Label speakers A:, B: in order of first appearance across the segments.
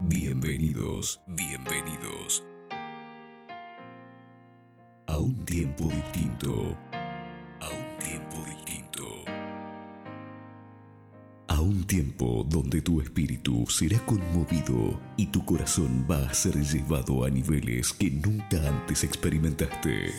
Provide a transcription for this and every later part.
A: Bienvenidos, bienvenidos a un tiempo distinto, a un tiempo distinto, a un tiempo donde tu espíritu será conmovido y tu corazón va a ser llevado a niveles que nunca antes experimentaste.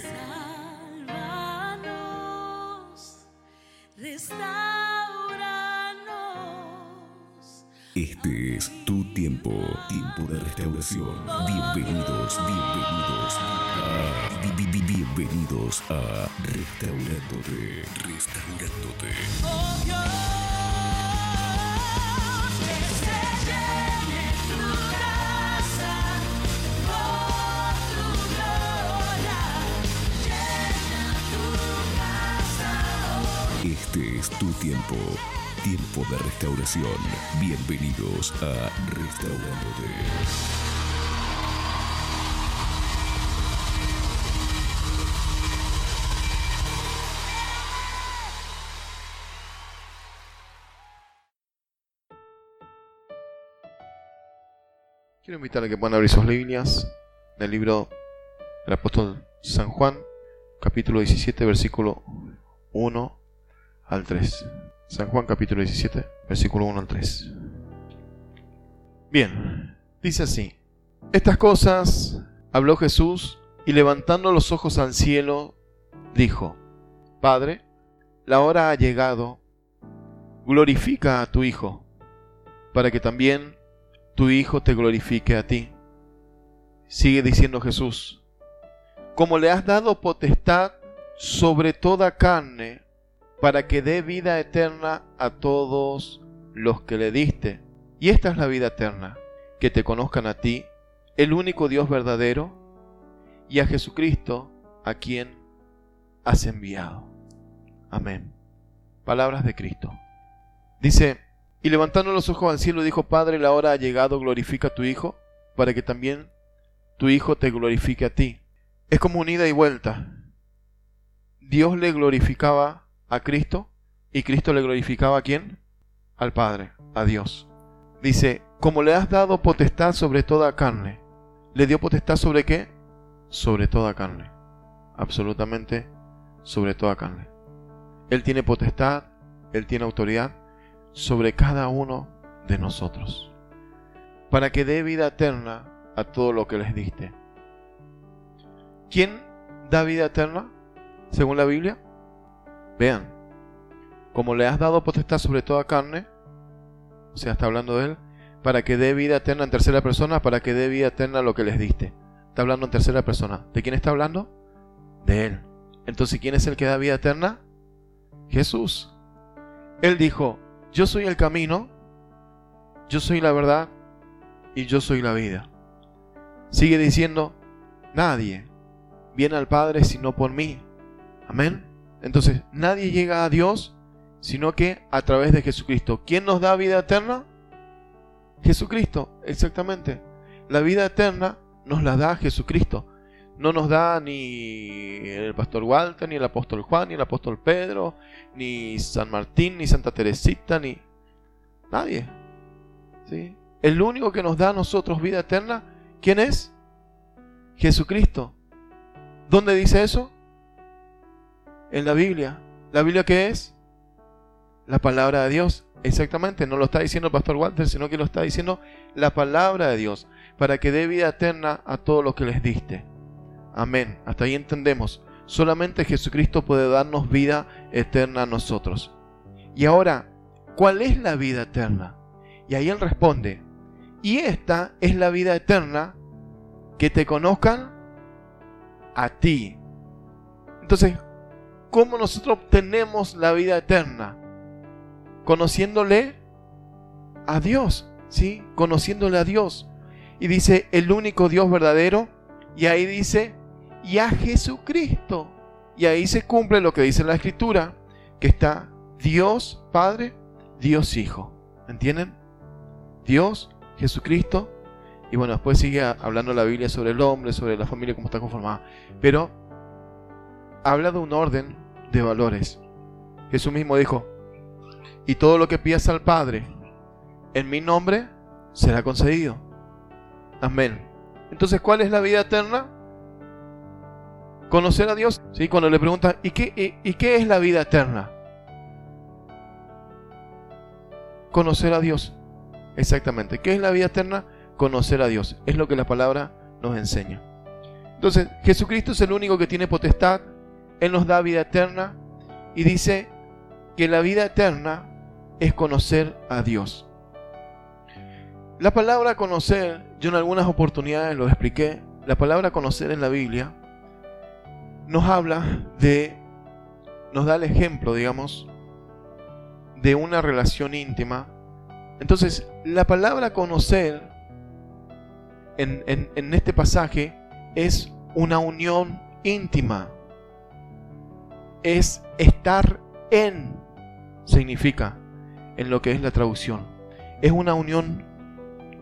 A: Este es tu tiempo, tiempo de restauración. Bienvenidos, bienvenidos a, bi- bi- bi- bienvenidos a Restaurándote, Restaurándote.
B: Oh Dios, que se tu casa.
A: Este es tu tiempo, tiempo de restauración. Bienvenidos a Restaurándote.
C: Quiero invitarle a que puedan abrir sus líneas en el libro del apóstol San Juan, capítulo 17, versículo 1 al 3. San Juan, capítulo 17, versículo 1 al 3. Bien, dice así. Estas cosas habló Jesús y levantando los ojos al cielo, dijo, Padre, la hora ha llegado, glorifica a tu Hijo, para que también tu Hijo te glorifique a ti. Sigue diciendo Jesús, como le has dado potestad sobre toda carne, para que dé vida eterna a todos los que le diste. Y esta es la vida eterna, que te conozcan a ti, el único Dios verdadero, y a Jesucristo, a quien has enviado. Amén. Palabras de Cristo. Dice, y levantando los ojos al cielo dijo, Padre, la hora ha llegado, glorifica a tu Hijo, para que también tu Hijo te glorifique a ti. Es como un ida y vuelta. Dios le glorificaba a Cristo y Cristo le glorificaba a quién? Al Padre, a Dios. Dice, como le has dado potestad sobre toda carne, ¿le dio potestad sobre qué? Sobre toda carne. Absolutamente sobre toda carne. Él tiene potestad, Él tiene autoridad sobre cada uno de nosotros, para que dé vida eterna a todo lo que les diste. ¿Quién da vida eterna según la Biblia? Vean, como le has dado potestad sobre toda carne, o sea, está hablando de él, para que dé vida eterna en tercera persona, para que dé vida eterna lo que les diste. Está hablando en tercera persona. ¿De quién está hablando? De él. Entonces, ¿quién es el que da vida eterna? Jesús. Él dijo, yo soy el camino, yo soy la verdad y yo soy la vida. Sigue diciendo, nadie viene al Padre sino por mí. Amén. Entonces, nadie llega a Dios sino que a través de Jesucristo. ¿Quién nos da vida eterna? Jesucristo, exactamente. La vida eterna nos la da Jesucristo. No nos da ni el pastor Walter, ni el apóstol Juan, ni el apóstol Pedro, ni San Martín, ni Santa Teresita, ni nadie. ¿Sí? El único que nos da a nosotros vida eterna, ¿quién es? Jesucristo. ¿Dónde dice eso? En la Biblia. ¿La Biblia qué es? La palabra de Dios. Exactamente, no lo está diciendo el pastor Walter, sino que lo está diciendo la palabra de Dios, para que dé vida eterna a todos los que les diste. Amén. Hasta ahí entendemos. Solamente Jesucristo puede darnos vida eterna a nosotros. Y ahora, ¿cuál es la vida eterna? Y ahí él responde, y esta es la vida eterna, que te conozcan a ti. Entonces, ¿cómo nosotros obtenemos la vida eterna? Conociéndole a Dios, ¿sí? Conociéndole a Dios. Y dice, el único Dios verdadero. Y ahí dice, y a Jesucristo. Y ahí se cumple lo que dice la Escritura, que está Dios Padre, Dios Hijo. ¿Entienden? Dios, Jesucristo. Y bueno, después sigue hablando la Biblia sobre el hombre, sobre la familia, cómo está conformada. Pero habla de un orden de valores. Jesús mismo dijo, y todo lo que pidas al Padre en mi nombre será concedido. Amén. Entonces, ¿cuál es la vida eterna? Conocer a Dios. ¿Sí? Cuando le preguntan, ¿y qué, y, y qué es la vida eterna? Conocer a Dios. Exactamente. ¿Qué es la vida eterna? Conocer a Dios. Es lo que la palabra nos enseña. Entonces, Jesucristo es el único que tiene potestad. Él nos da vida eterna. Y dice que la vida eterna es conocer a Dios. La palabra conocer, yo en algunas oportunidades lo expliqué, la palabra conocer en la Biblia nos habla de, nos da el ejemplo, digamos, de una relación íntima. Entonces, la palabra conocer en, en- este pasaje es una unión íntima. Es estar en, significa, en lo que es la traducción. Es una unión,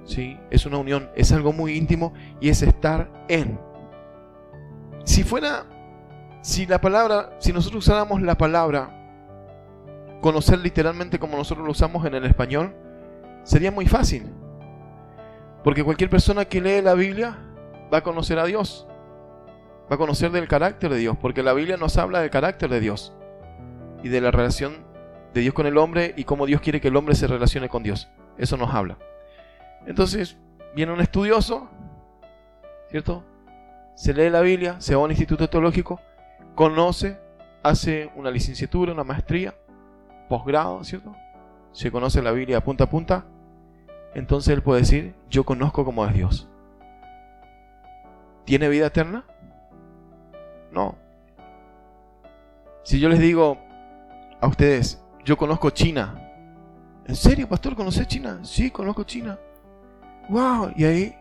C: ¿sí? Es una unión, es algo muy íntimo y es estar en. Si fuera, si la palabra, si nosotros usáramos la palabra conocer literalmente como nosotros lo usamos en el español, sería muy fácil. Porque cualquier persona que lee la Biblia va a conocer a Dios. Va a conocer del carácter de Dios, porque la Biblia nos habla del carácter de Dios y de la relación de Dios con el hombre y cómo Dios quiere que el hombre se relacione con Dios. Eso nos habla. Entonces, viene un estudioso, ¿cierto? Se lee la Biblia, se va a un instituto teológico, conoce, hace una licenciatura, una maestría, posgrado, ¿cierto? Se conoce la Biblia punta a punta, entonces él puede decir, yo conozco cómo es Dios. ¿Tiene vida eterna? No. Si yo les digo a ustedes, yo conozco China. ¿En serio, pastor, conoces China? Sí, conozco China. Wow, y ahí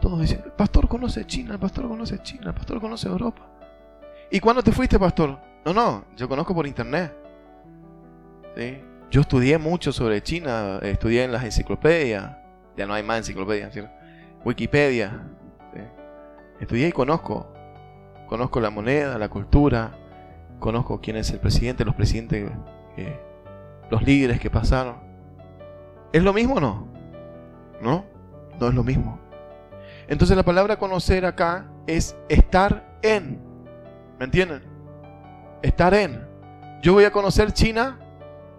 C: todos dicen, pastor conoce China, pastor conoce China, pastor conoce Europa. ¿Y cuándo te fuiste, pastor? No, no, yo conozco por internet. ¿Sí? Yo estudié mucho sobre China, estudié en las enciclopedias. Ya no hay más enciclopedias, ¿cierto? Wikipedia. ¿sí? Estudié y conozco. Conozco la moneda, la cultura. Conozco quién es el presidente, los presidentes, eh, los líderes que pasaron. ¿Es lo mismo o no? ¿No? No es lo mismo. Entonces la palabra conocer acá es estar en. ¿Me entienden? Estar en. Yo voy a conocer China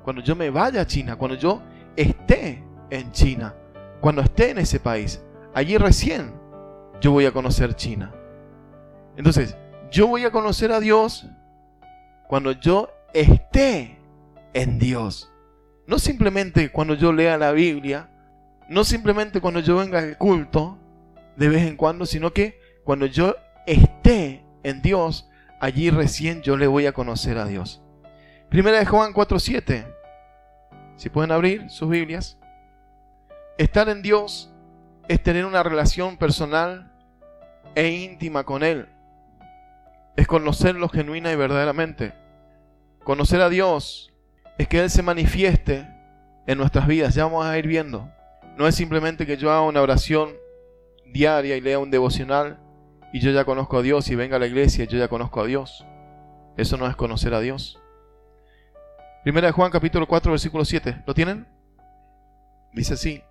C: cuando yo me vaya a China, cuando yo esté en China, cuando esté en ese país. Allí recién yo voy a conocer China. Entonces, yo voy a conocer a Dios cuando yo esté en Dios. No simplemente cuando yo lea la Biblia, no simplemente cuando yo venga al culto de vez en cuando, sino que cuando yo esté en Dios, allí recién yo le voy a conocer a Dios. Primera de Juan 4:7. Si pueden abrir sus Biblias. Estar en Dios es tener una relación personal e íntima con Él. Es conocerlo genuina y verdaderamente. Conocer a Dios es que Él se manifieste en nuestras vidas. Ya vamos a ir viendo. No es simplemente que yo haga una oración diaria y lea un devocional y yo ya conozco a Dios y venga a la iglesia y yo ya conozco a Dios. Eso no es conocer a Dios. Primera de Juan capítulo 4 versículo 7. ¿Lo tienen? Dice así.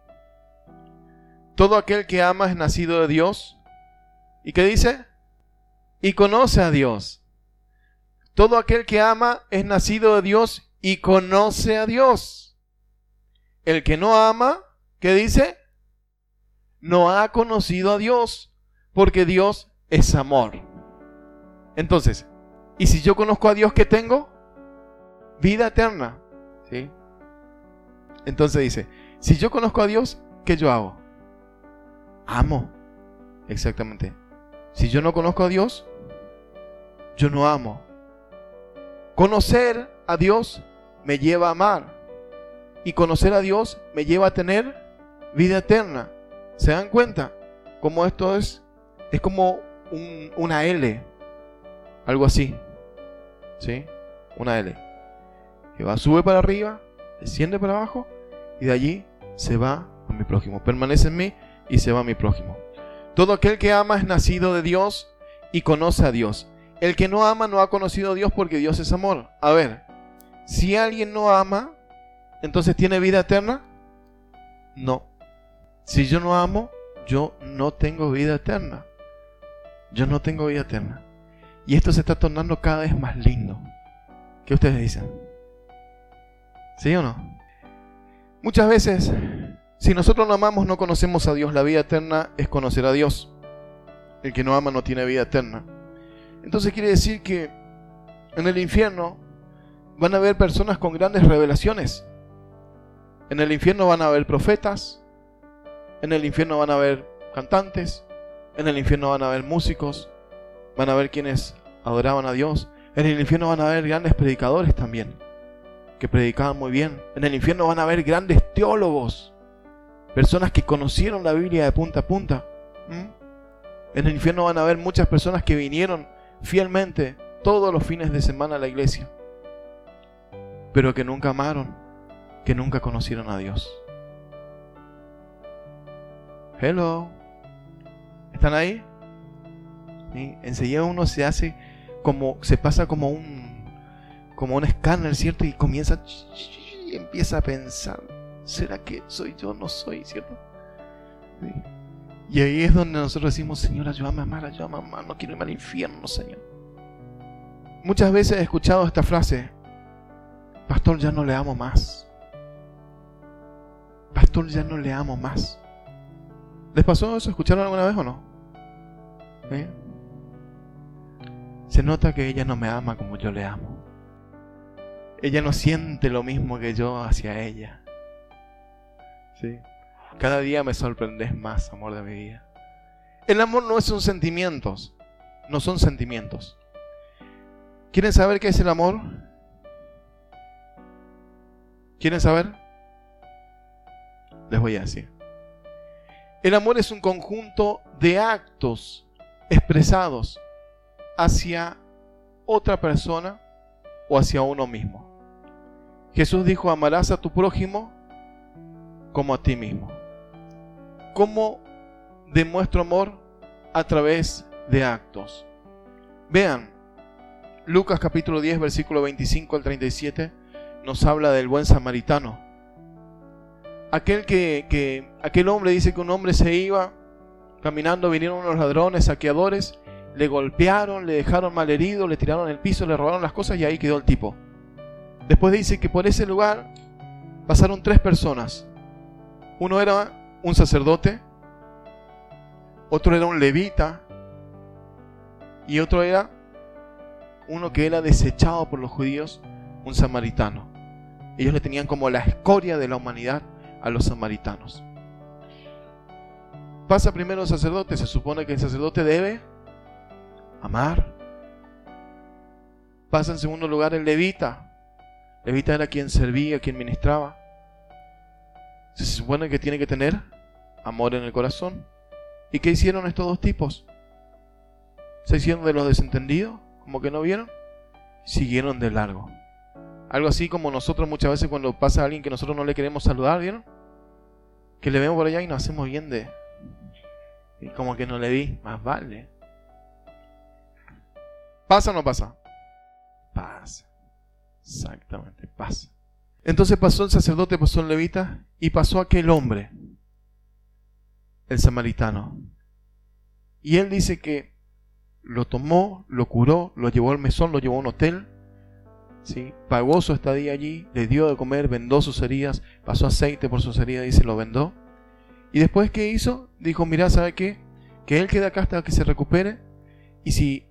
C: Todo aquel que ama es nacido de Dios. ¿Y qué dice? Y conoce a Dios. Todo aquel que ama es nacido de Dios y conoce a Dios. El que no ama, ¿qué dice? No ha conocido a Dios, porque Dios es amor. Entonces, ¿y si yo conozco a Dios, qué tengo? Vida eterna. ¿Sí? Entonces dice, si yo conozco a Dios, ¿qué yo hago? Amo. Exactamente. Si yo no conozco a Dios, yo no amo. Conocer a Dios me lleva a amar. Y conocer a Dios me lleva a tener vida eterna. ¿Se dan cuenta? Como esto es, es como un- una L. Algo así. ¿Sí? Una L. Que va, sube para arriba, desciende para abajo y de allí se va a mi prójimo. Permanece en mí y se va a mi prójimo. Todo aquel que ama es nacido de Dios y conoce a Dios. El que no ama no ha conocido a Dios porque Dios es amor. A ver, si alguien no ama, entonces tiene vida eterna? No. Si yo no amo, yo no tengo vida eterna. Yo no tengo vida eterna. Y esto se está tornando cada vez más lindo. ¿Qué ustedes dicen? ¿Sí o no? Muchas veces, si nosotros no amamos, no conocemos a Dios. La vida eterna es conocer a Dios. El que no ama no tiene vida eterna. Entonces quiere decir que en el infierno van a haber personas con grandes revelaciones. En el infierno van a haber profetas. En el infierno van a haber cantantes. En el infierno van a haber músicos. Van a haber quienes adoraban a Dios. En el infierno van a haber grandes predicadores también. Que predicaban muy bien. En el infierno van a haber grandes teólogos. Personas que conocieron la Biblia de punta a punta. ¿Mm? En el infierno van a haber muchas personas que vinieron fielmente todos los fines de semana a la iglesia. Pero que nunca amaron. Que nunca conocieron a Dios. Hello. ¿Están ahí? ¿Sí? Enseguida uno se hace como, se pasa como un, como un escáner, ¿cierto? Y comienza, empieza a pensar, ¿será que soy yo? No soy, ¿cierto? ¿Sí? Y ahí es donde nosotros decimos, Señor, ayúdame a amar, ayúdame a amar, no quiero irme al infierno, Señor. Muchas veces he escuchado esta frase, Pastor, ya no le amo más. Pastor, ya no le amo más. ¿Les pasó eso? ¿Escucharon alguna vez o no? Se nota que ella no me ama como yo le amo. Ella no siente lo mismo que yo hacia ella. ¿Sí? Cada día me sorprendes más, amor de mi vida. El amor no son sentimientos, no son sentimientos. ¿Quieren saber qué es el amor? ¿Quieren saber? Les voy a decir. El amor es un conjunto de actos expresados hacia otra persona o hacia uno mismo. Jesús dijo, amarás a tu prójimo como a ti mismo. ¿Cómo demuestro amor? A través de actos. Vean, Lucas capítulo 10, versículo 25 al 37 nos habla del buen samaritano. Aquel que, que aquel hombre dice que un hombre se iba caminando, vinieron unos ladrones, saqueadores, le golpearon, le dejaron mal herido, le tiraron el piso, le robaron las cosas y ahí quedó el tipo. Después dice que por ese lugar pasaron tres personas. Uno era un sacerdote, otro era un levita y otro era uno que era desechado por los judíos, un samaritano. Ellos le tenían como la escoria de la humanidad a los samaritanos. Pasa primero el sacerdote, se supone que el sacerdote debe amar. Pasa en segundo lugar el levita. Levita era quien servía, quien ministraba. Se supone que tiene que tener amor en el corazón. ¿Y qué hicieron estos dos tipos? ¿Se hicieron de los desentendidos? ¿Como que no vieron? Siguieron de largo. Algo así como nosotros muchas veces cuando pasa alguien que nosotros no le queremos saludar, ¿vieron? Que le vemos por allá y nos hacemos bien de... Y como que no le vi, más vale. ¿Pasa o no pasa? Pasa. Exactamente, pasa. Entonces pasó el sacerdote, pasó el levita y pasó aquel hombre, el samaritano. Y él dice que lo tomó, lo curó, lo llevó al mesón, lo llevó a un hotel, ¿sí? pagó su estadía allí, le dio de comer, vendó sus heridas, pasó aceite por sus heridas y se lo vendó. Y después, ¿qué hizo? Dijo, mira, ¿sabe qué? Que él quede acá hasta que se recupere y si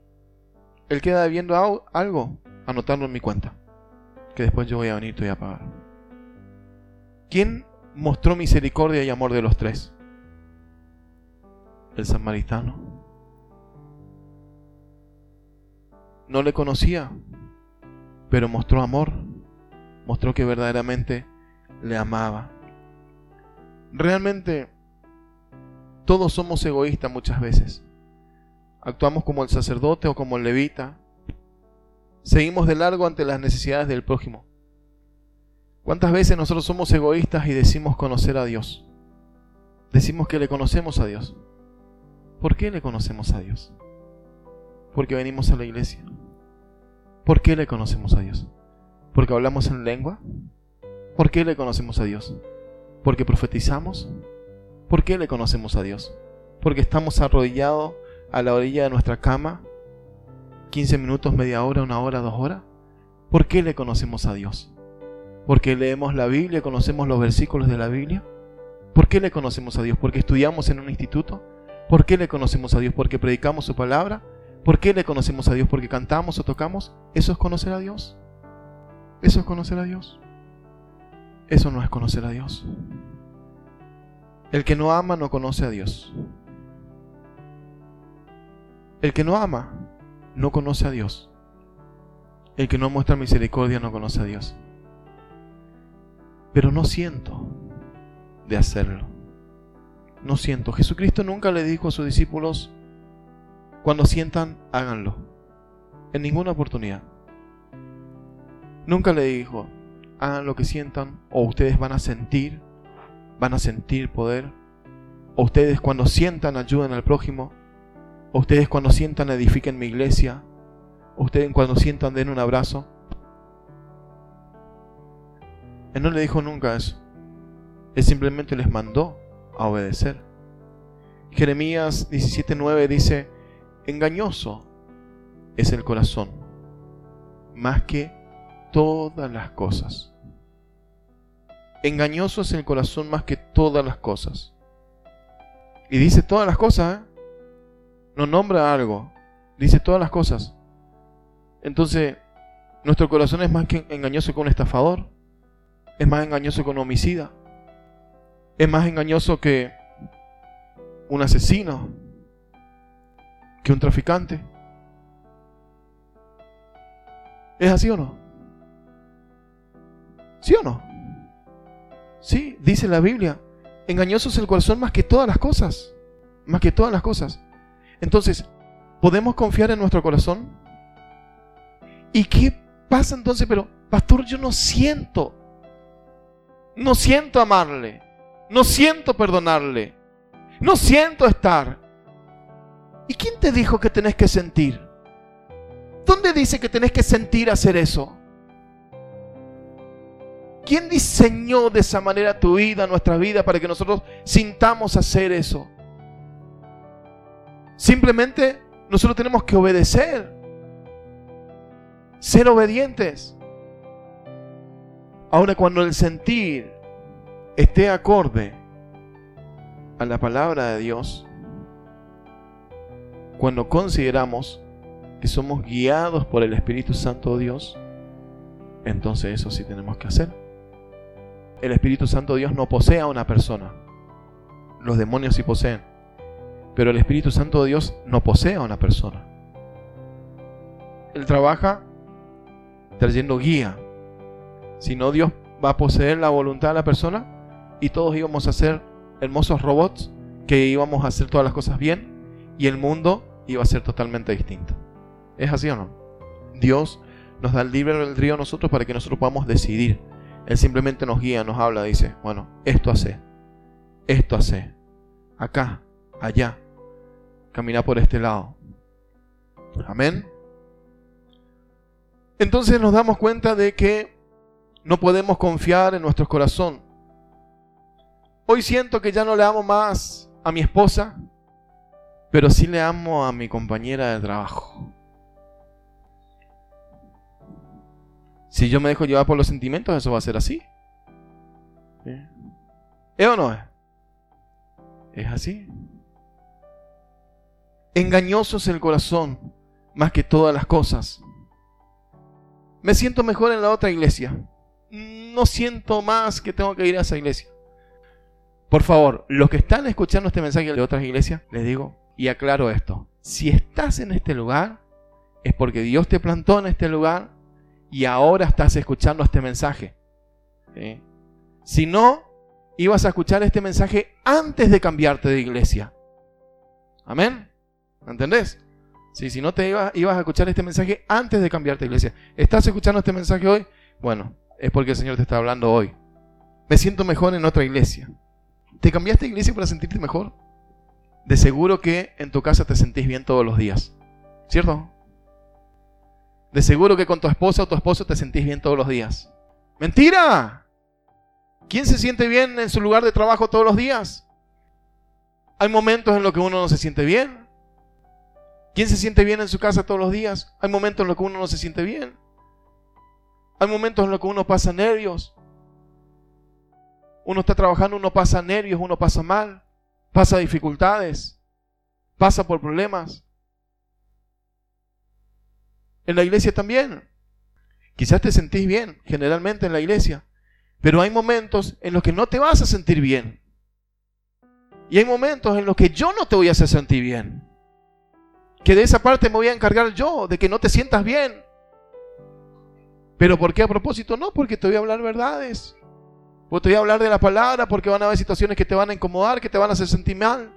C: él queda debiendo algo, anotarlo en mi cuenta, después yo voy a venir y voy a pagar. ¿Quién mostró misericordia y amor de los tres? El samaritano. No le conocía, pero mostró amor, mostró que verdaderamente le amaba. Realmente todos somos egoístas muchas veces. Actuamos como el sacerdote o como el levita. Seguimos de largo ante las necesidades del prójimo. ¿Cuántas veces nosotros somos egoístas y decimos conocer a Dios? Decimos que le conocemos a Dios. ¿Por qué le conocemos a Dios? Porque venimos a la iglesia. ¿Por qué le conocemos a Dios? ¿Porque hablamos en lengua? ¿Por qué le conocemos a Dios? ¿Porque profetizamos? ¿Por qué le conocemos a Dios? porque estamos arrodillados a la orilla de nuestra cama 15 minutos, media hora, una hora, dos horas? ¿Por qué le conocemos a Dios? ¿Porque leemos la Biblia, conocemos los versículos de la Biblia? ¿Por qué le conocemos a Dios? ¿Porque estudiamos en un instituto? ¿Por qué le conocemos a Dios? ¿Porque predicamos su palabra? ¿Por qué le conocemos a Dios? ¿Porque cantamos o tocamos? ¿Eso es conocer a Dios? ¿Eso es conocer a Dios? Eso no es conocer a Dios. El que no ama no conoce a Dios. El que no ama no conoce a Dios. El que no muestra misericordia no conoce a Dios. Pero no siento de hacerlo. No siento. Jesucristo nunca le dijo a sus discípulos, cuando sientan, háganlo. En ninguna oportunidad. Nunca le dijo, hagan lo que sientan, o ustedes van a sentir, van a sentir poder, o ustedes cuando sientan ayuden al prójimo, ustedes cuando sientan edifiquen mi iglesia, ustedes cuando sientan den un abrazo. Él no le dijo nunca eso. Él simplemente les mandó a obedecer. Jeremías 17:9 dice, engañoso es el corazón, más que todas las cosas. Engañoso es el corazón más que todas las cosas. Y dice todas las cosas, ¿eh? No nombra algo, dice todas las cosas. Entonces, nuestro corazón es más que engañoso que un estafador, es más engañoso que un homicida, es más engañoso que un asesino, que un traficante. ¿Es así o no? ¿Sí o no? Sí, dice la Biblia. Engañoso es el corazón más que todas las cosas. Más que todas las cosas. Entonces, ¿podemos confiar en nuestro corazón? ¿Y qué pasa entonces? Pero, pastor, yo no siento. No siento amarle. No siento perdonarle. No siento estar. ¿Y quién te dijo que tenés que sentir? ¿Dónde dice que tenés que sentir hacer eso? ¿Quién diseñó de esa manera tu vida, nuestra vida, para que nosotros sintamos hacer eso? Simplemente nosotros tenemos que obedecer, ser obedientes. Ahora cuando el sentir esté acorde a la palabra de Dios, cuando consideramos que somos guiados por el Espíritu Santo de Dios, entonces eso sí tenemos que hacer. El Espíritu Santo de Dios no posee a una persona. Los demonios sí poseen. Pero el Espíritu Santo de Dios no posee a una persona. Él trabaja trayendo guía. Si no, Dios va a poseer la voluntad de la persona y todos íbamos a ser hermosos robots que íbamos a hacer todas las cosas bien y el mundo iba a ser totalmente distinto. ¿Es así o no? Dios nos da el libre albedrío a nosotros para que nosotros podamos decidir. Él simplemente nos guía, nos habla, dice, bueno, esto hace, esto hace, acá, allá, camina por este lado. Amén. Entonces nos damos cuenta de que no podemos confiar en nuestro corazón. Hoy siento que ya no le amo más a mi esposa, pero sí le amo a mi compañera de trabajo. Si yo me dejo llevar por los sentimientos, eso va a ser así. ¿Eh? ¿Es o no es? Es así. Engañoso es el corazón más que todas las cosas. Me siento mejor en la otra iglesia. No siento más que tengo que ir a esa iglesia. Por favor, los que están escuchando este mensaje de otras iglesias, les digo y aclaro esto. Si estás en este lugar, es porque Dios te plantó en este lugar y ahora estás escuchando este mensaje. Si no, ibas a escuchar este mensaje antes de cambiarte de iglesia. Amén. ¿Entendés? Sí, si no te ibas, ibas a escuchar este mensaje antes de cambiarte iglesia. ¿Estás escuchando este mensaje hoy? Bueno, es porque el Señor te está hablando hoy. Me siento mejor en otra iglesia. ¿Te cambiaste de iglesia para sentirte mejor? De seguro que en tu casa te sentís bien todos los días. ¿Cierto? De seguro que con tu esposa o tu esposo te sentís bien todos los días. ¡Mentira! ¿Quién se siente bien en su lugar de trabajo todos los días? Hay momentos en los que uno no se siente bien. ¿Quién se siente bien en su casa todos los días? Hay momentos en los que uno no se siente bien. Hay momentos en los que uno pasa nervios. Uno está trabajando, uno pasa nervios, uno pasa mal, pasa dificultades, pasa por problemas. En la iglesia también. Quizás te sentís bien, generalmente en la iglesia, pero hay momentos en los que no te vas a sentir bien. Y hay momentos en los que yo no te voy a hacer sentir bien. Que de esa parte me voy a encargar yo, de que no te sientas bien. Pero ¿por qué a propósito? No, porque te voy a hablar verdades. O te voy a hablar de la palabra porque van a haber situaciones que te van a incomodar, que te van a hacer sentir mal.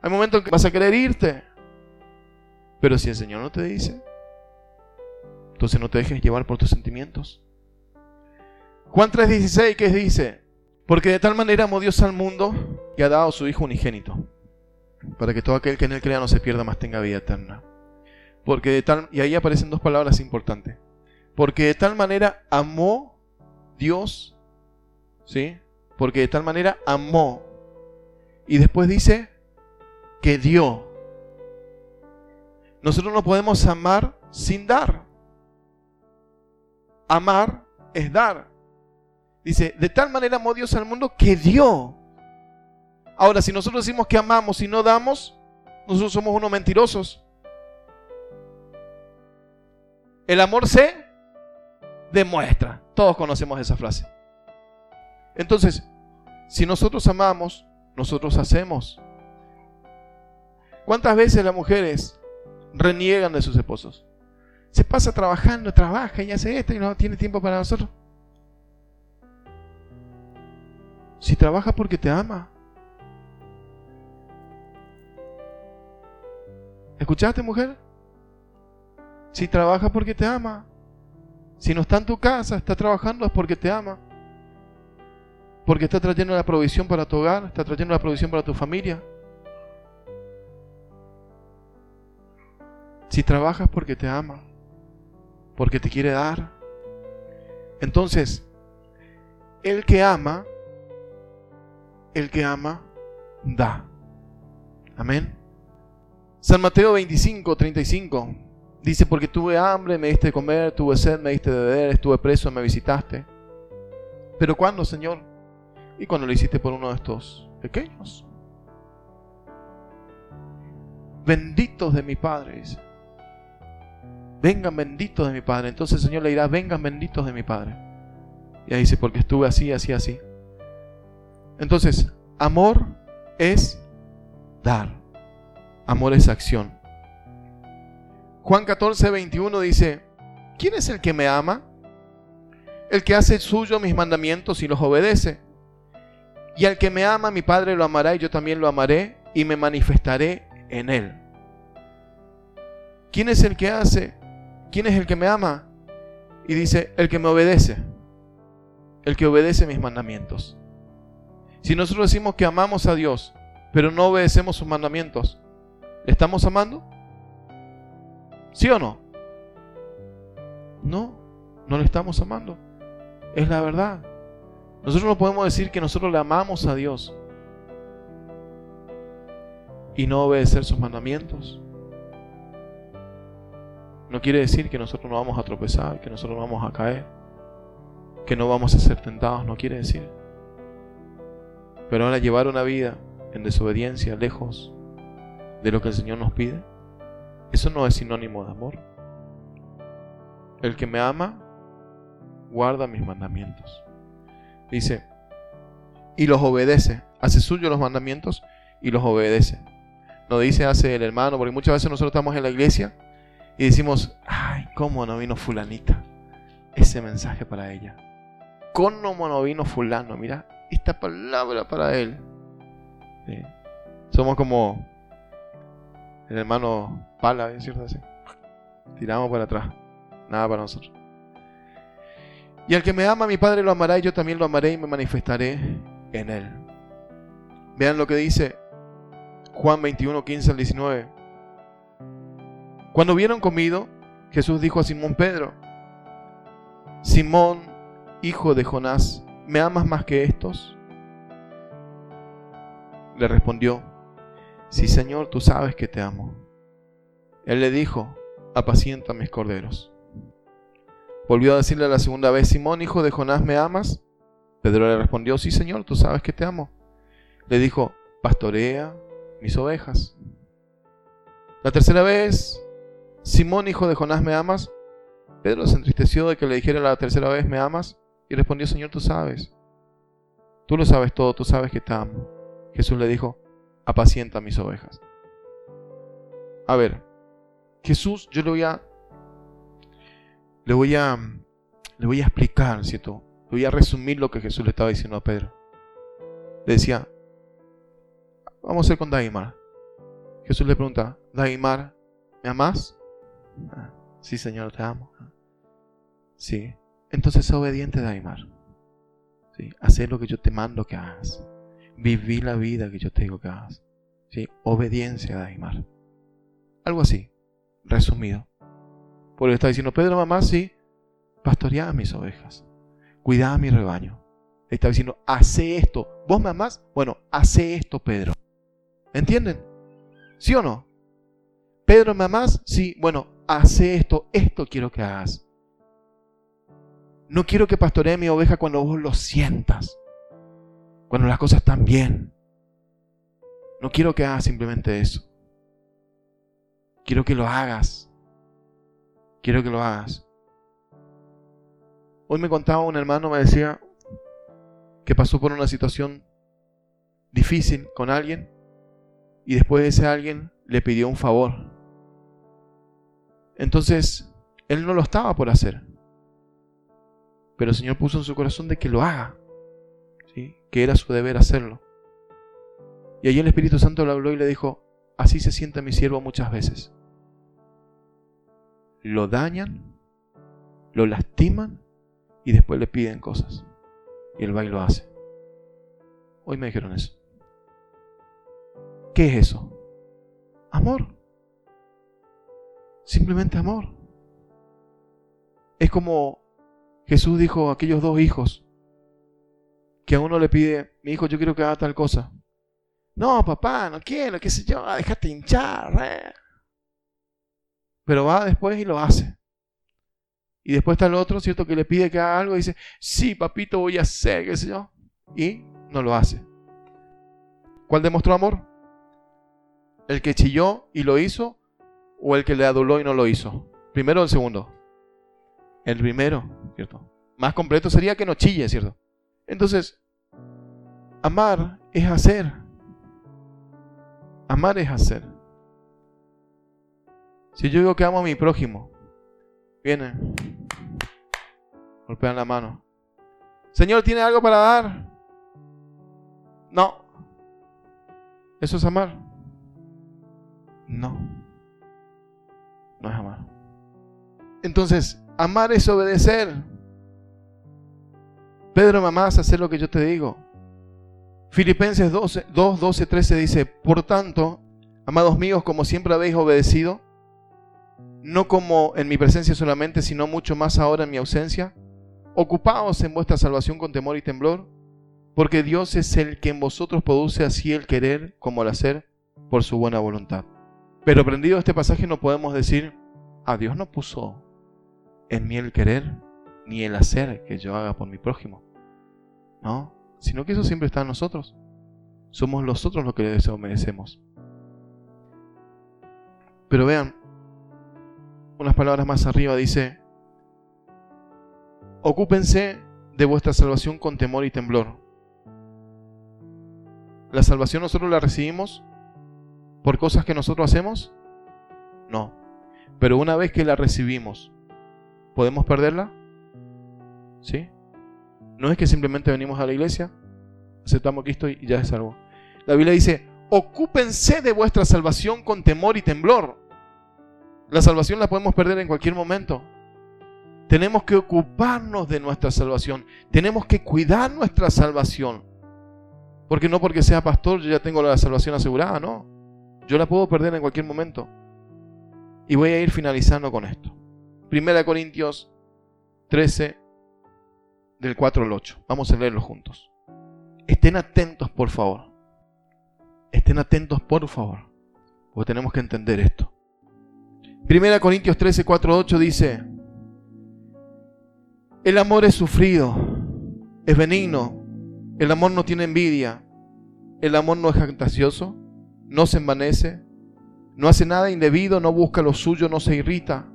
C: Hay momentos en que vas a querer irte. Pero si el Señor no te dice, entonces no te dejes llevar por tus sentimientos. Juan 3:16, ¿qué dice? Porque de tal manera amó Dios al mundo que ha dado a su Hijo unigénito, para que todo aquel que en él crea no se pierda, más tenga vida eterna. Porque de tal, y ahí aparecen dos palabras importantes. Porque de tal manera amó Dios, ¿sí? Porque de tal manera amó. Y después dice que dio. Nosotros no podemos amar sin dar. Amar es dar. Dice, de tal manera amó Dios al mundo que dio. Ahora, si nosotros decimos que amamos y no damos, nosotros somos unos mentirosos. El amor se demuestra. Todos conocemos esa frase. Entonces, si nosotros amamos, nosotros hacemos. ¿Cuántas veces las mujeres reniegan de sus esposos? Se pasa trabajando, trabaja y hace esto y no tiene tiempo para nosotros. Si trabaja porque te ama. ¿Escuchaste, mujer? Si trabaja porque te ama. Si no está en tu casa, está trabajando es porque te ama. Porque está trayendo la provisión para tu hogar, está trayendo la provisión para tu familia. Si trabajas porque te ama, porque te quiere dar. Entonces, el que ama, el que ama, da. Amén. San Mateo 25, 35 dice, porque tuve hambre, me diste de comer, tuve sed, me diste de beber, estuve preso, me visitaste. Pero ¿cuándo, Señor? Y cuando lo hiciste por uno de estos pequeños. Benditos de mi Padre, dice. Vengan benditos de mi Padre. Entonces el Señor le dirá, vengan benditos de mi Padre. Y ahí dice, porque estuve así, así, así. Entonces, amor es dar. Amor es acción. Juan 14, 21 dice, ¿quién es el que me ama? El que hace suyo mis mandamientos y los obedece. Y al que me ama, mi Padre lo amará y yo también lo amaré y me manifestaré en él. ¿Quién es el que hace? ¿Quién es el que me ama? Y dice, el que me obedece. El que obedece mis mandamientos. Si nosotros decimos que amamos a Dios, pero no obedecemos sus mandamientos, ¿le estamos amando? ¿Sí o no? No, no le estamos amando. Es la verdad. Nosotros no podemos decir que nosotros le amamos a Dios y no obedecer sus mandamientos. No quiere decir que nosotros no vamos a tropezar, que nosotros no vamos a caer, que no vamos a ser tentados, no quiere decir. Pero ahora llevar una vida en desobediencia, lejos de lo que el Señor nos pide, eso no es sinónimo de amor. El que me ama, guarda mis mandamientos. Dice, y los obedece, hace suyo los mandamientos y los obedece. No dice hace el hermano, porque muchas veces nosotros estamos en la iglesia y decimos, ay, ¿cómo no vino fulanita? Ese mensaje para ella. ¿Cómo no vino fulano? Mira, esta palabra para él. Somos como el hermano Pala, ¿es cierto? Así. Tiramos para atrás. Nada para nosotros. Y al que me ama, mi Padre lo amará y yo también lo amaré y me manifestaré en él. Vean lo que dice Juan 21, 15 al 19. Cuando hubieron comido, Jesús dijo a Simón Pedro, Simón, hijo de Jonás, ¿me amas más que estos? le respondió, Sí, Señor, tú sabes que te amo. Él le dijo, apacienta mis corderos. Volvió a decirle la segunda vez, Simón, hijo de Jonás, ¿me amas? Pedro le respondió, sí, Señor, tú sabes que te amo. Le dijo, pastorea mis ovejas. La tercera vez, Simón, hijo de Jonás, ¿me amas? Pedro se entristeció de que le dijera la tercera vez, ¿me amas? Y respondió, Señor, tú sabes. Tú lo sabes todo, tú sabes que te amo. Jesús le dijo, apacienta mis ovejas. A ver, Jesús, yo le voy a, le voy a, le voy a explicar, ¿cierto? Le voy a resumir lo que Jesús le estaba diciendo a Pedro. Le decía, vamos a ir con Daimar. Jesús le pregunta, Daimar, ¿me amas? "Ah, sí, Señor, te amo. "Ah, Sí. Entonces sé obediente, Daimar. Sí. Haz lo que yo te mando que hagas. Viví la vida que yo te digo que hagas. ¿Sí? Obediencia, Daimar. Algo así, resumido. Porque está diciendo, Pedro, mamá, sí, pastoreá mis ovejas. Cuidá mi rebaño. Está diciendo, hace esto. ¿Vos me amás? Bueno, hace esto, Pedro. ¿Entienden? ¿Sí o no? Pedro, ¿me amás? Sí, bueno, hace esto. Esto quiero que hagas. No quiero que pastoree mi oveja cuando vos lo sientas. Cuando las cosas están bien. No quiero que hagas simplemente eso. Quiero que lo hagas. Quiero que lo hagas. Hoy me contaba un hermano, me decía que pasó por una situación difícil con alguien y después ese alguien le pidió un favor. Entonces, él no lo estaba por hacer. Pero el Señor puso en su corazón de que lo haga. Que era su deber hacerlo. Y allí el Espíritu Santo le habló y le dijo, así se siente mi siervo muchas veces. Lo dañan, lo lastiman y después le piden cosas. Y va y lo hace. Hoy me dijeron eso. ¿Qué es eso? Amor. Simplemente amor. Es como Jesús dijo a aquellos dos hijos que a uno le pide, mi hijo, yo quiero que haga tal cosa. No, papá, no quiero, qué sé yo, déjate hinchar. eh". Pero va después y lo hace. Y después está el otro, ¿cierto? Que le pide que haga algo y dice, sí, papito, voy a hacer, qué sé yo. Y no lo hace. ¿Cuál demostró amor? ¿El que chilló y lo hizo? ¿O el que le aduló y no lo hizo? ¿Primero o el segundo? El primero, ¿cierto? Más completo sería que no chille, ¿cierto? Entonces, amar es hacer. Amar es hacer. Si yo digo que amo a mi prójimo, vienen, golpean la mano. Señor, ¿tiene algo para dar? No. ¿Eso es amar? No. No es amar. Entonces, amar es obedecer. Pedro, mamás, hacer lo que yo te digo. Filipenses 12, 2, 12, 13 dice, por tanto, amados míos, como siempre habéis obedecido, no como en mi presencia solamente, sino mucho más ahora en mi ausencia, ocupaos en vuestra salvación con temor y temblor, porque Dios es el que en vosotros produce así el querer como el hacer por su buena voluntad. Pero aprendido este pasaje no podemos decir, a Dios no puso en mí el querer ni el hacer que yo haga por mi prójimo. No, sino que eso siempre está en nosotros. Somos nosotros los que le desobedecemos. Pero vean, unas palabras más arriba dice, ocúpense de vuestra salvación con temor y temblor. ¿La salvación nosotros la recibimos por cosas que nosotros hacemos? No. Pero una vez que la recibimos, ¿podemos perderla? ¿Sí? No es que simplemente venimos a la iglesia, aceptamos a Cristo y ya es salvo. La Biblia dice, ocúpense de vuestra salvación con temor y temblor. La salvación la podemos perder en cualquier momento. Tenemos que ocuparnos de nuestra salvación. Tenemos que cuidar nuestra salvación. Porque no porque sea pastor yo ya tengo la salvación asegurada, no. Yo la puedo perder en cualquier momento. Y voy a ir finalizando con esto. Primera Corintios 13, del 4 al 8. Vamos a leerlo juntos. Estén atentos, por favor. Estén atentos, por favor, porque tenemos que entender esto. Primera Corintios 13, 4, 8 dice, el amor es sufrido, es benigno, el amor no tiene envidia, el amor no es jactancioso, no se envanece, no hace nada indebido, no busca lo suyo, no se irrita,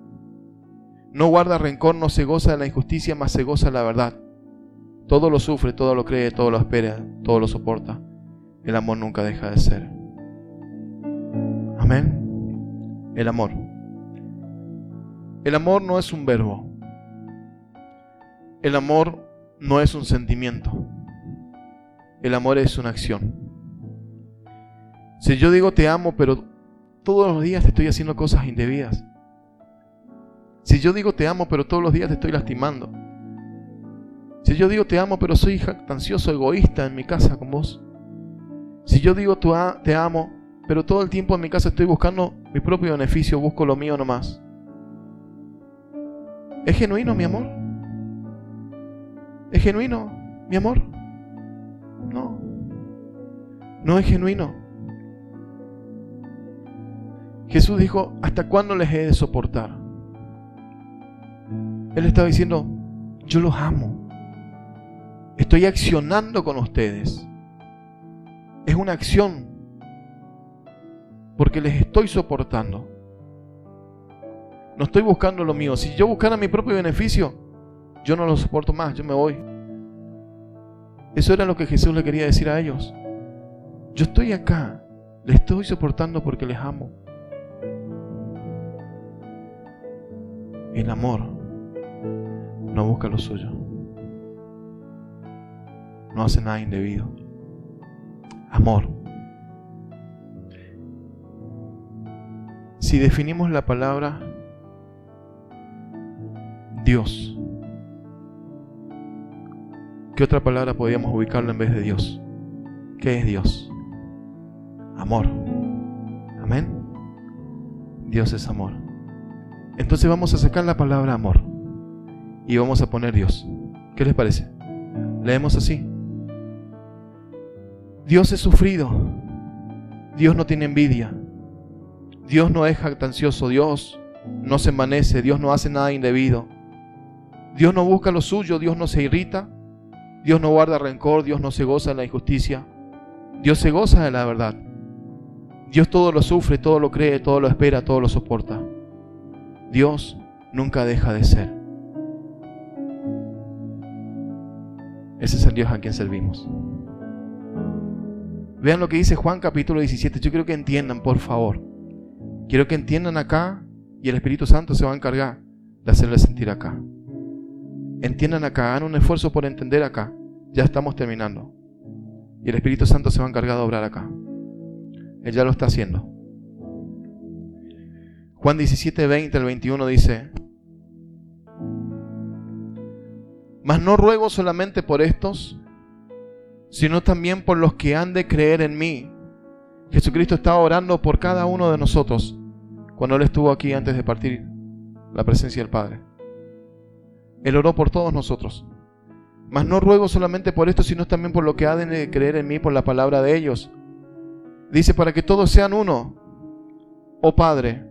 C: no guarda rencor, no se goza de la injusticia, mas se goza de la verdad. Todo lo sufre, todo lo cree, todo lo espera, todo lo soporta. El amor nunca deja de ser. Amén. El amor. El amor no es un verbo. El amor no es un sentimiento. El amor es una acción. Si yo digo te amo, pero todos los días te estoy haciendo cosas indebidas. Si yo digo te amo, pero todos los días te estoy lastimando. Si yo digo te amo, pero soy jactancioso, egoísta en mi casa con vos. Si yo digo te amo, pero todo el tiempo en mi casa estoy buscando mi propio beneficio, busco lo mío nomás. ¿Es genuino mi amor? ¿Es genuino mi amor? No. No es genuino. Jesús dijo, ¿hasta cuándo les he de soportar? Él estaba diciendo, yo los amo. Estoy accionando con ustedes. Es una acción. Porque les estoy soportando. No estoy buscando lo mío. Si yo buscara mi propio beneficio, yo no lo soporto más, yo me voy. Eso era lo que Jesús le quería decir a ellos. Yo estoy acá, les estoy soportando porque les amo. El amor no busca lo suyo. No hace nada indebido. Amor. Si definimos la palabra Dios, ¿qué otra palabra podríamos ubicarla en vez de Dios? ¿Qué es Dios? Amor. Amén. Dios es amor. Entonces vamos a sacar la palabra amor y vamos a poner Dios. ¿Qué les parece? Leemos así. Dios es sufrido. Dios no tiene envidia. Dios no es jactancioso. Dios no se envanece. Dios no hace nada indebido. Dios no busca lo suyo. Dios no se irrita. Dios no guarda rencor. Dios no se goza de la injusticia. Dios se goza de la verdad. Dios todo lo sufre, todo lo cree, todo lo espera, todo lo soporta. Dios nunca deja de ser. Ese es el Dios a quien servimos. Vean lo que dice Juan capítulo 17. Yo quiero que entiendan, por favor. Quiero que entiendan acá y el Espíritu Santo se va a encargar de hacerles sentir acá. Entiendan acá, hagan un esfuerzo por entender acá. Ya estamos terminando. Y el Espíritu Santo se va a encargar de obrar acá. Él ya lo está haciendo. Juan 17, 20 al 21 dice, Mas no ruego solamente por estos, sino también por los que han de creer en mí. Jesucristo estaba orando por cada uno de nosotros cuando Él estuvo aquí antes de partir la presencia del Padre. Él oró por todos nosotros. Mas no ruego solamente por esto, sino también por lo que han de creer en mí por la palabra de ellos. Dice, para que todos sean uno, oh Padre,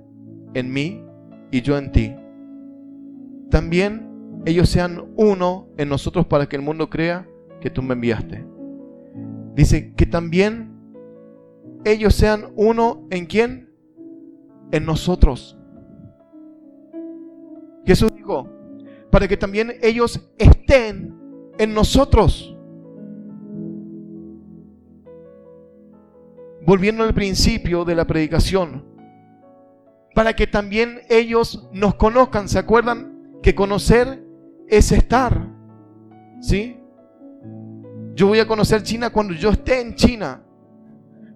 C: en mí y yo en ti. También ellos sean uno en nosotros para que el mundo crea que tú me enviaste. Dice que también ellos sean uno en quién? En nosotros. Jesús dijo, para que también ellos estén en nosotros. Volviendo al principio de la predicación, para que también ellos nos conozcan. ¿Se acuerdan que conocer es estar? ¿Sí? Yo voy a conocer China cuando yo esté en China.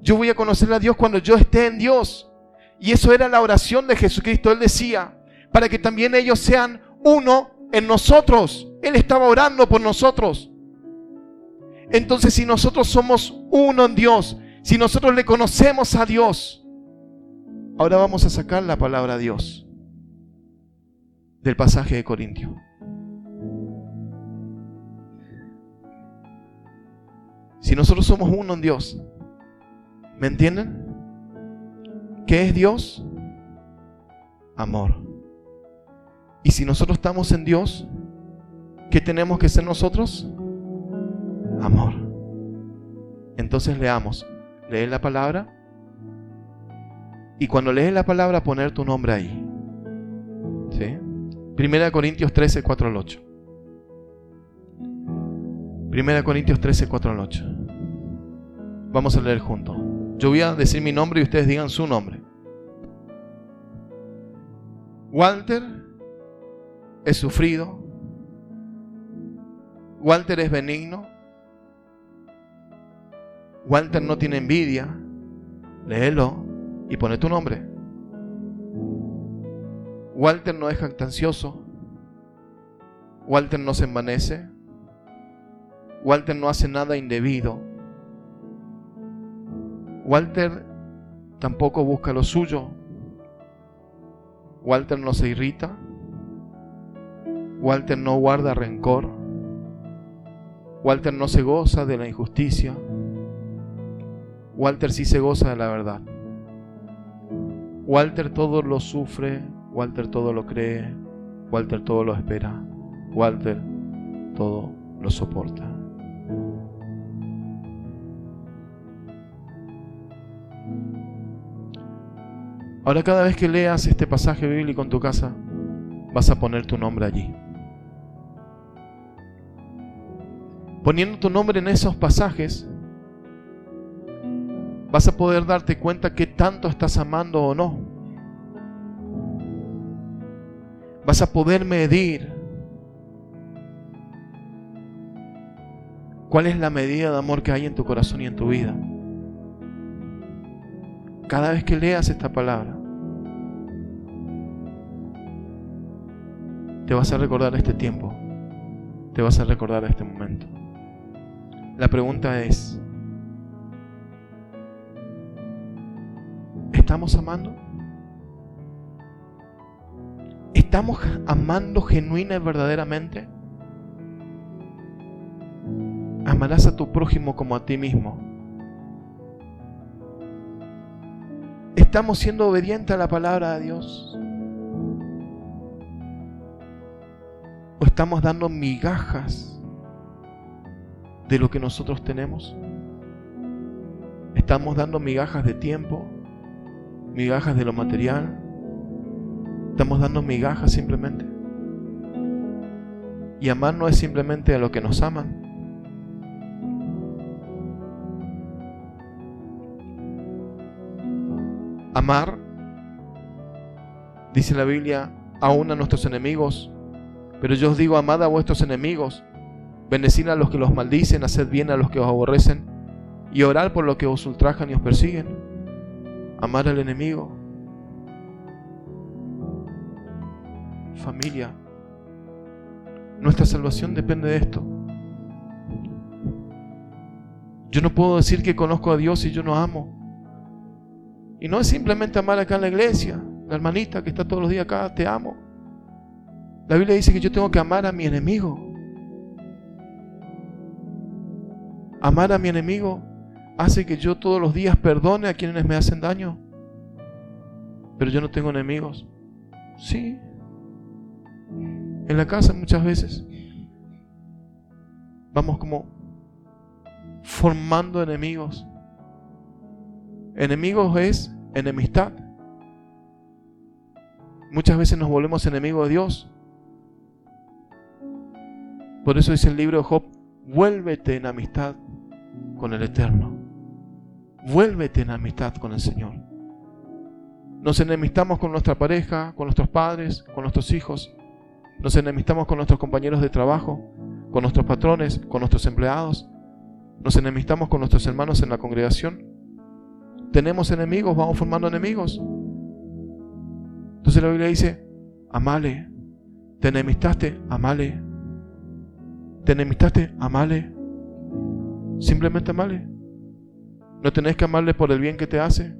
C: Yo voy a conocer a Dios cuando yo esté en Dios. Y eso era la oración de Jesucristo. Él decía, para que también ellos sean uno en nosotros. Él estaba orando por nosotros. Entonces, si nosotros somos uno en Dios, si nosotros le conocemos a Dios, ahora vamos a sacar la palabra Dios del pasaje de Corintio. Si nosotros somos uno en Dios, ¿Me entienden? ¿Qué es Dios? Amor. Y si nosotros estamos en Dios, ¿qué tenemos que ser nosotros? Amor. Entonces leamos. Lee la palabra. Y cuando lees la palabra, poner tu nombre ahí. ¿Sí? Primera Corintios 13, 4 al 8. Primera Corintios 13, 4 al 8. Vamos a leer juntos. Yo voy a decir mi nombre y ustedes digan su nombre. Walter es sufrido. Walter es benigno. Walter no tiene envidia. Léelo y pone tu nombre. Walter no es jactancioso. Walter no se envanece. Walter no hace nada indebido. Walter tampoco busca lo suyo. Walter no se irrita. Walter no guarda rencor. Walter no se goza de la injusticia. Walter sí se goza de la verdad. Walter todo lo sufre, Walter todo lo cree, Walter todo lo espera, Walter todo lo soporta. Ahora cada vez que leas este pasaje bíblico en tu casa, vas a poner tu nombre allí. Poniendo tu nombre en esos pasajes, vas a poder darte cuenta que tanto estás amando o no. Vas a poder medir cuál es la medida de amor que hay en tu corazón y en tu vida. Cada vez que leas esta palabra, te vas a recordar este tiempo, te vas a recordar este momento. La pregunta es, ¿estamos amando? ¿Estamos amando genuina y verdaderamente? Amarás a tu prójimo como a ti mismo. ¿Estamos siendo obedientes a la palabra de Dios? ¿O estamos dando migajas de lo que nosotros tenemos? ¿Estamos dando migajas de tiempo? ¿Migajas de lo material? ¿Estamos dando migajas simplemente? Y amar no es simplemente a lo que nos aman. Amar, dice la Biblia, aún a nuestros enemigos. Pero yo os digo, amad a vuestros enemigos, bendecid a los que los maldicen, haced bien a los que os aborrecen, y orad por los que os ultrajan y os persiguen. Amar al enemigo. Familia, nuestra salvación depende de esto. Yo no puedo decir que conozco a Dios si yo no amo. Y no es simplemente amar acá en la iglesia, la hermanita que está todos los días acá, te amo. La Biblia dice que yo tengo que amar a mi enemigo. Amar a mi enemigo hace que yo todos los días perdone a quienes me hacen daño. Pero yo no tengo enemigos. Sí. En la casa muchas veces vamos como formando enemigos. Enemigos es enemistad. Muchas veces nos volvemos enemigos de Dios. Por eso dice el libro de Job, vuélvete en amistad con el Eterno. Vuélvete en amistad con el Señor. Nos enemistamos con nuestra pareja, con nuestros padres, con nuestros hijos. Nos enemistamos con nuestros compañeros de trabajo, con nuestros patrones, con nuestros empleados. Nos enemistamos con nuestros hermanos en la congregación. Tenemos enemigos, vamos formando enemigos. Entonces la Biblia dice, amale. Te enemistaste, amale. Te enemistaste, amale. Simplemente amale. No tenés que amarle por el bien que te hace.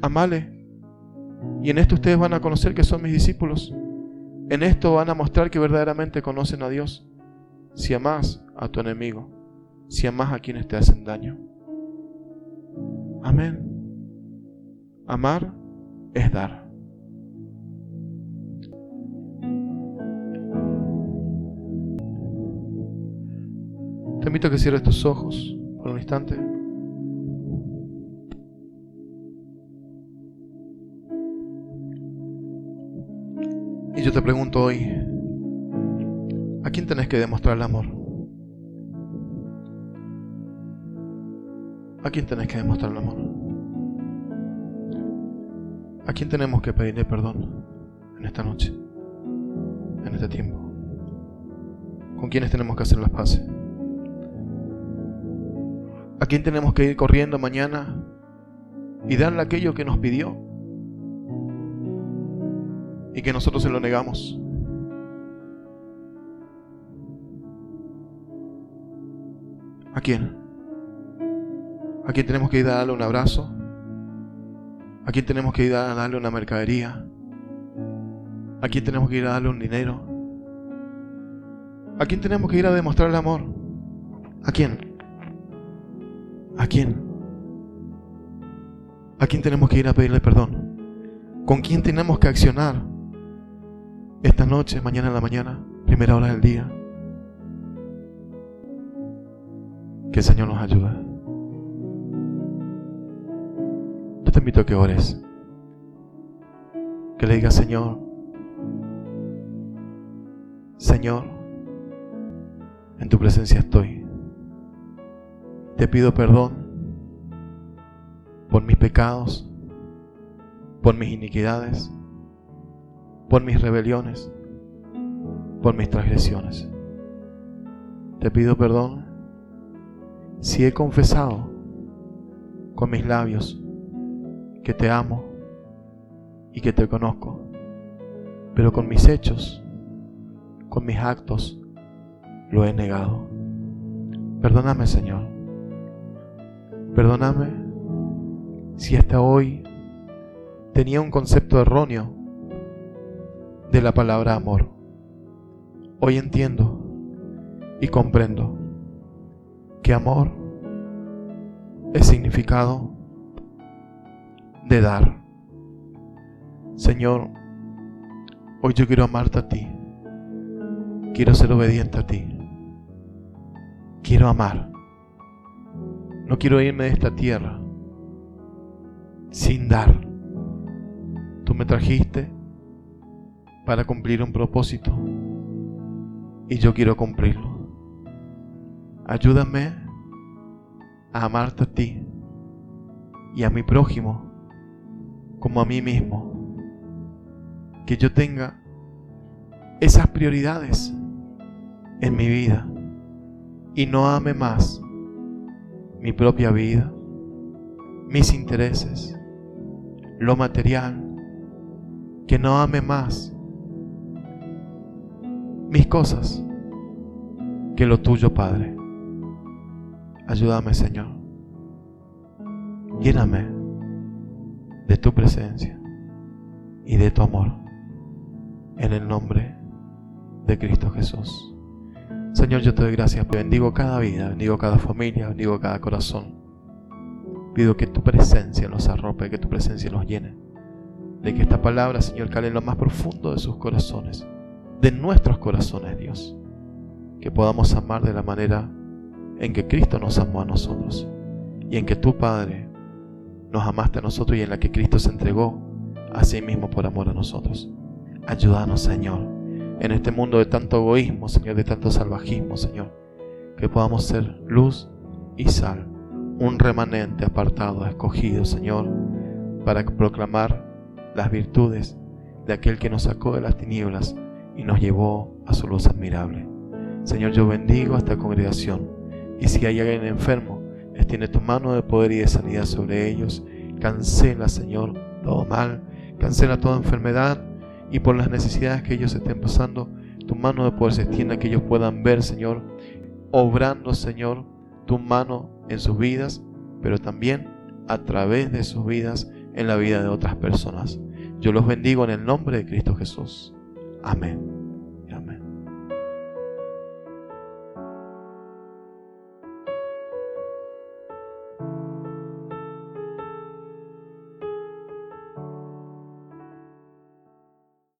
C: Amale. Y en esto ustedes van a conocer que son mis discípulos. En esto van a mostrar que verdaderamente conocen a Dios. Si amás a tu enemigo, si amás a quienes te hacen daño. Amén. Amar es dar. Te invito a que cierres tus ojos por un instante. Y yo te pregunto hoy, ¿a quién tenés que demostrar el amor? ¿A quién tenés que demostrar el amor? ¿A quién tenemos que pedirle perdón en esta noche? En este tiempo. ¿Con quiénes tenemos que hacer las paces? ¿A quién tenemos que ir corriendo mañana y darle aquello que nos pidió? Y que nosotros se lo negamos. ¿A quién? ¿A quién tenemos que ir a darle un abrazo? ¿A quién tenemos que ir a darle una mercadería? ¿A quién tenemos que ir a darle un dinero? ¿A quién tenemos que ir a demostrar el amor? ¿A quién? ¿A quién? ¿A quién tenemos que ir a pedirle perdón? ¿Con quién tenemos que accionar esta noche, mañana en la mañana, primera hora del día? Que el Señor nos ayude. Yo te invito a que ores. Que le digas, Señor, Señor, en tu presencia estoy. Te pido perdón por mis pecados, por mis iniquidades, por mis rebeliones, por mis transgresiones. Te pido perdón si he confesado con mis labios que te amo y que te conozco, pero con mis hechos, con mis actos, lo he negado. Perdóname, Señor. Perdóname si hasta hoy tenía un concepto erróneo de la palabra amor. Hoy entiendo y comprendo que amor es significado de dar. Señor, hoy yo quiero amarte a ti. Quiero ser obediente a ti. Quiero amar. No quiero irme de esta tierra sin dar. Tú me trajiste para cumplir un propósito y yo quiero cumplirlo. Ayúdame a amarte a ti y a mi prójimo como a mí mismo. Que yo tenga esas prioridades en mi vida y no ame más mi propia vida, mis intereses, lo material, que no ame más mis cosas que lo tuyo, Padre. Ayúdame, Señor. Lléname de tu presencia y de tu amor. En el nombre de Cristo Jesús. Señor, yo te doy gracias. Bendigo cada vida, bendigo cada familia, bendigo cada corazón. Pido que tu presencia nos arrope, que tu presencia nos llene. De que esta palabra, Señor, cale en lo más profundo de sus corazones. De nuestros corazones, Dios. Que podamos amar de la manera en que Cristo nos amó a nosotros. Y en que tu Padre nos amaste a nosotros y en la que Cristo se entregó a sí mismo por amor a nosotros. Ayúdanos, Señor, en este mundo de tanto egoísmo, Señor, de tanto salvajismo, Señor, que podamos ser luz y sal, un remanente apartado, escogido, Señor, para proclamar las virtudes de aquel que nos sacó de las tinieblas y nos llevó a su luz admirable. Señor, yo bendigo a esta congregación y si hay alguien enfermo, extiende tu mano de poder y de sanidad sobre ellos. Cancela, Señor, todo mal, cancela toda enfermedad y por las necesidades que ellos estén pasando, tu mano de poder se extienda, que ellos puedan ver, Señor, obrando, Señor, tu mano en sus vidas, pero también a través de sus vidas en la vida de otras personas. Yo los bendigo en el nombre de Cristo Jesús. Amén.